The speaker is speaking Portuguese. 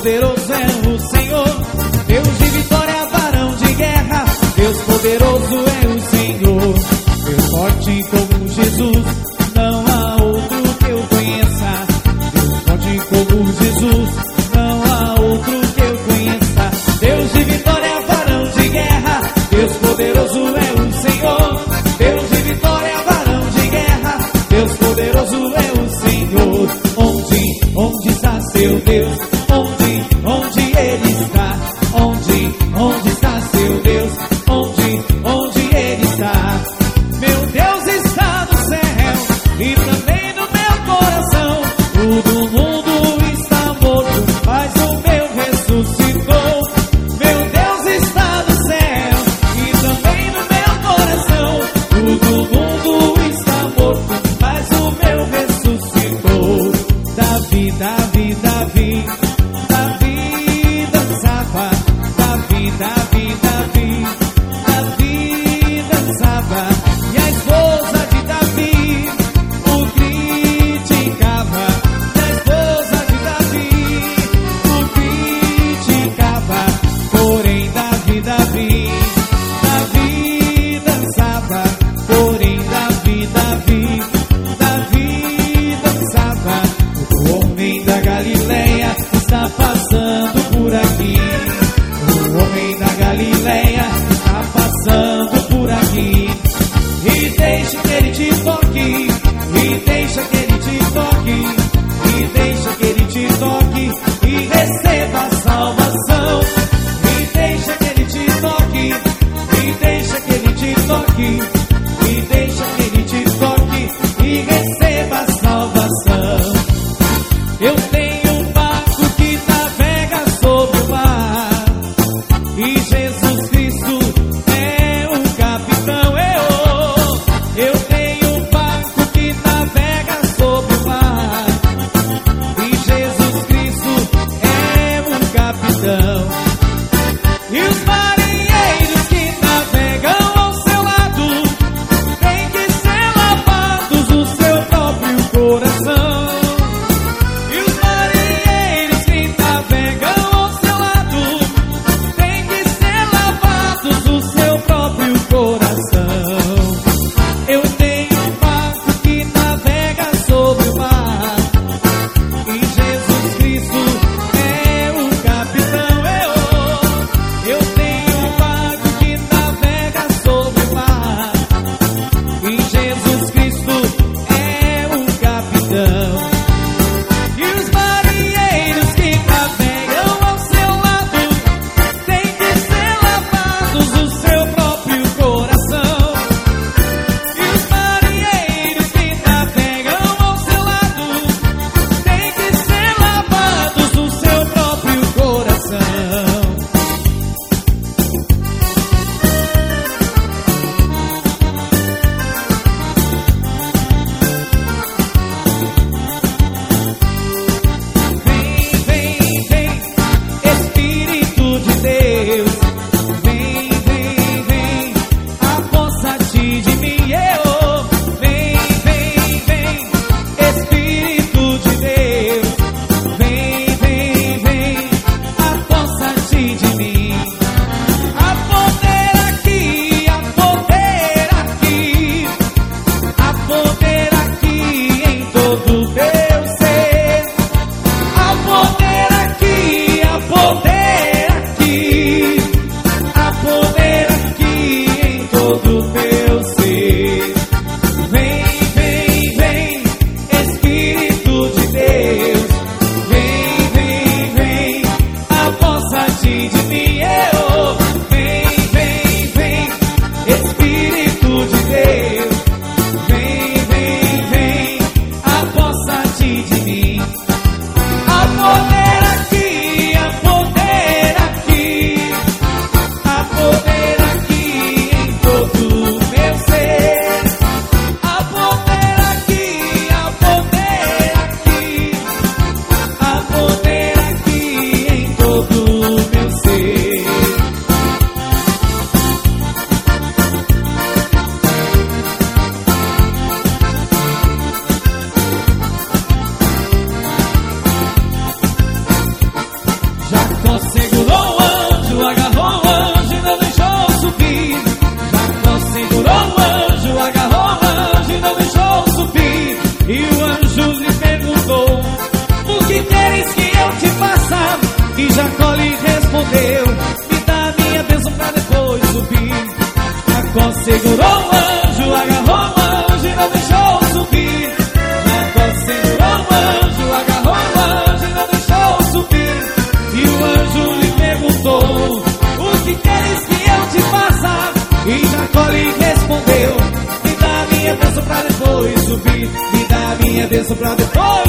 poderoso é o Senhor. Deus de vitória, varão de guerra. Deus poderoso é o Senhor. Deus forte como Jesus. deixa que ele te toque, me deixa que ele te toque, me deixa que ele te toque e receba a salvação. Me deixa que ele te toque, me deixa que ele te toque. E Jacó lhe respondeu: Me dá minha bênção pra depois subir. Jacó segurou o anjo, agarrou o anjo e não deixou subir. Jacó segurou o anjo, agarrou o anjo e não deixou subir. E o anjo lhe perguntou: O que queres que eu te faça? E Jacó lhe respondeu: Me dá minha bênção pra depois subir. Me dá minha bênção pra depois